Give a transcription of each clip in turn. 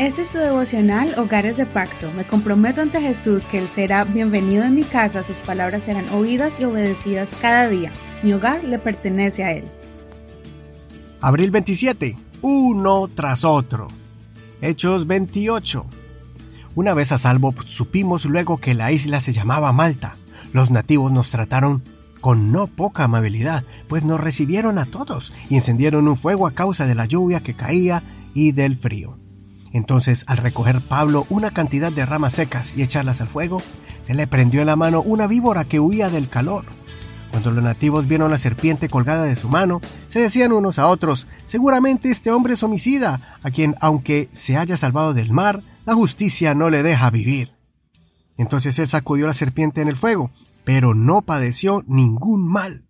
Este es tu devocional Hogares de Pacto. Me comprometo ante Jesús que Él será bienvenido en mi casa, sus palabras serán oídas y obedecidas cada día. Mi hogar le pertenece a Él. Abril 27. Uno tras otro. Hechos 28. Una vez a salvo supimos luego que la isla se llamaba Malta. Los nativos nos trataron con no poca amabilidad, pues nos recibieron a todos y encendieron un fuego a causa de la lluvia que caía y del frío. Entonces, al recoger Pablo una cantidad de ramas secas y echarlas al fuego, se le prendió en la mano una víbora que huía del calor. Cuando los nativos vieron la serpiente colgada de su mano, se decían unos a otros, seguramente este hombre es homicida, a quien, aunque se haya salvado del mar, la justicia no le deja vivir. Entonces él sacudió la serpiente en el fuego, pero no padeció ningún mal.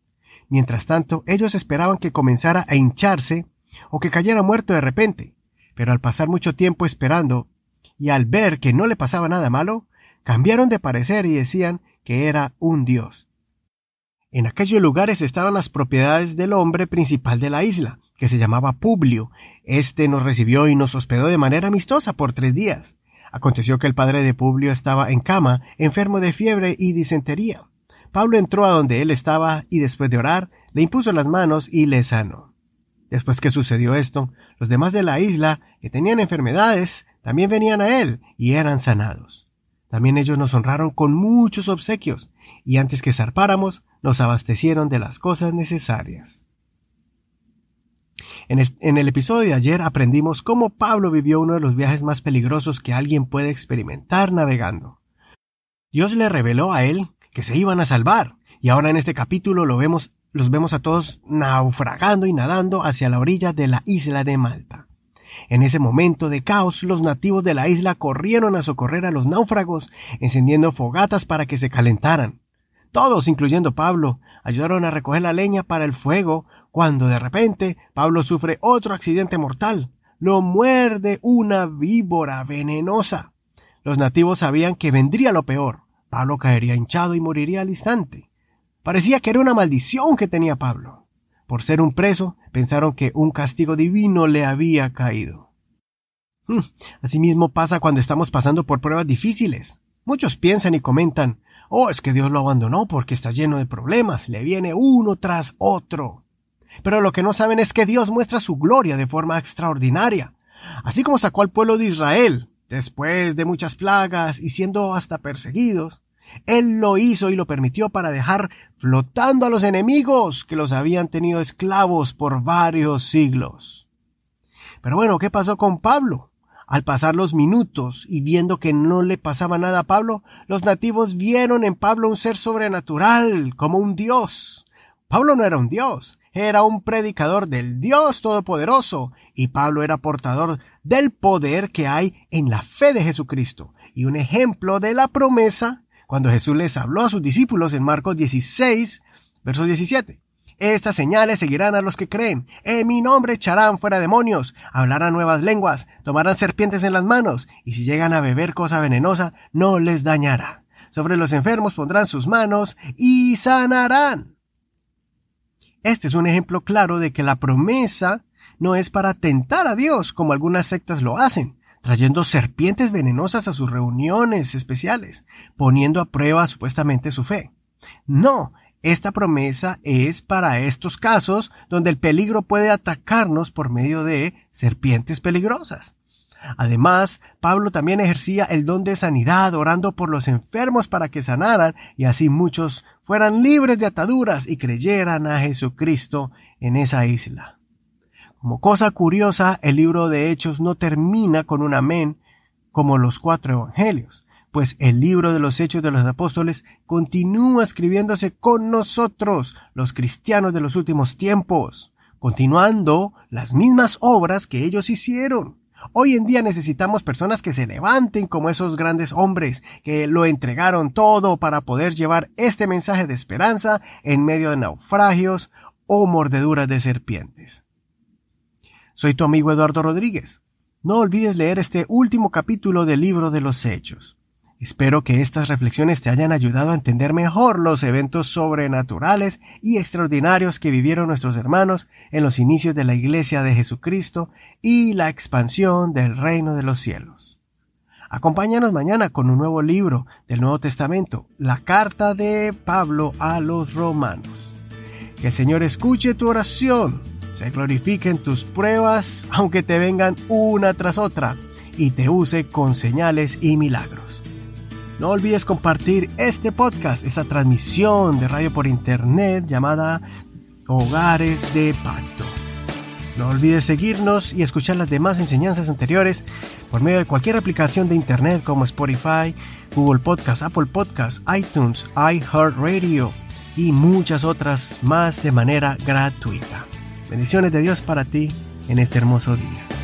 Mientras tanto, ellos esperaban que comenzara a hincharse o que cayera muerto de repente. Pero al pasar mucho tiempo esperando, y al ver que no le pasaba nada malo, cambiaron de parecer y decían que era un dios. En aquellos lugares estaban las propiedades del hombre principal de la isla, que se llamaba Publio. Este nos recibió y nos hospedó de manera amistosa por tres días. Aconteció que el padre de Publio estaba en cama, enfermo de fiebre y disentería. Pablo entró a donde él estaba y después de orar, le impuso las manos y le sanó. Después que sucedió esto, los demás de la isla, que tenían enfermedades, también venían a él y eran sanados. También ellos nos honraron con muchos obsequios, y antes que zarpáramos, nos abastecieron de las cosas necesarias. En, el episodio de ayer aprendimos cómo Pablo vivió uno de los viajes más peligrosos que alguien puede experimentar navegando. Dios le reveló a él que se iban a salvar, y ahora en este capítulo lo vemos los vemos a todos naufragando y nadando hacia la orilla de la isla de Malta. En ese momento de caos, los nativos de la isla corrieron a socorrer a los náufragos, encendiendo fogatas para que se calentaran. Todos, incluyendo Pablo, ayudaron a recoger la leña para el fuego, cuando de repente Pablo sufre otro accidente mortal. Lo muerde una víbora venenosa. Los nativos sabían que vendría lo peor. Pablo caería hinchado y moriría al instante. Parecía que era una maldición que tenía Pablo. Por ser un preso, pensaron que un castigo divino le había caído. Hmm, asimismo pasa cuando estamos pasando por pruebas difíciles. Muchos piensan y comentan, oh, es que Dios lo abandonó porque está lleno de problemas, le viene uno tras otro. Pero lo que no saben es que Dios muestra su gloria de forma extraordinaria. Así como sacó al pueblo de Israel, después de muchas plagas y siendo hasta perseguidos, él lo hizo y lo permitió para dejar flotando a los enemigos que los habían tenido esclavos por varios siglos. Pero bueno, ¿qué pasó con Pablo? Al pasar los minutos y viendo que no le pasaba nada a Pablo, los nativos vieron en Pablo un ser sobrenatural, como un dios. Pablo no era un dios, era un predicador del Dios Todopoderoso, y Pablo era portador del poder que hay en la fe de Jesucristo, y un ejemplo de la promesa cuando Jesús les habló a sus discípulos en Marcos 16, verso 17. Estas señales seguirán a los que creen. En mi nombre echarán fuera demonios, hablarán nuevas lenguas, tomarán serpientes en las manos, y si llegan a beber cosa venenosa, no les dañará. Sobre los enfermos pondrán sus manos y sanarán. Este es un ejemplo claro de que la promesa no es para tentar a Dios, como algunas sectas lo hacen, trayendo serpientes venenosas a sus reuniones especiales, poniendo a prueba supuestamente su fe. No, esta promesa es para estos casos donde el peligro puede atacarnos por medio de serpientes peligrosas. Además, Pablo también ejercía el don de sanidad, orando por los enfermos para que sanaran y así muchos fueran libres de ataduras y creyeran a Jesucristo en esa isla. Como cosa curiosa, el libro de Hechos no termina con un amén como los cuatro evangelios, pues el libro de los Hechos de los Apóstoles continúa escribiéndose con nosotros, los cristianos de los últimos tiempos, continuando las mismas obras que ellos hicieron. Hoy en día necesitamos personas que se levanten como esos grandes hombres que lo entregaron todo para poder llevar este mensaje de esperanza en medio de naufragios o mordeduras de serpientes. Soy tu amigo Eduardo Rodríguez. No olvides leer este último capítulo del libro de los Hechos. Espero que estas reflexiones te hayan ayudado a entender mejor los eventos sobrenaturales y extraordinarios que vivieron nuestros hermanos en los inicios de la Iglesia de Jesucristo y la expansión del reino de los cielos. Acompáñanos mañana con un nuevo libro del Nuevo Testamento, la carta de Pablo a los romanos. Que el Señor escuche tu oración, se glorifiquen tus pruebas, aunque te vengan una tras otra, y te use con señales y milagros. No olvides compartir este podcast, esta transmisión de radio por internet llamada Hogares de Pacto. No olvides seguirnos y escuchar las demás enseñanzas anteriores por medio de cualquier aplicación de internet como Spotify, Google Podcast, Apple Podcast, iTunes, iHeartRadio y muchas otras más de manera gratuita. Bendiciones de Dios para ti en este hermoso día.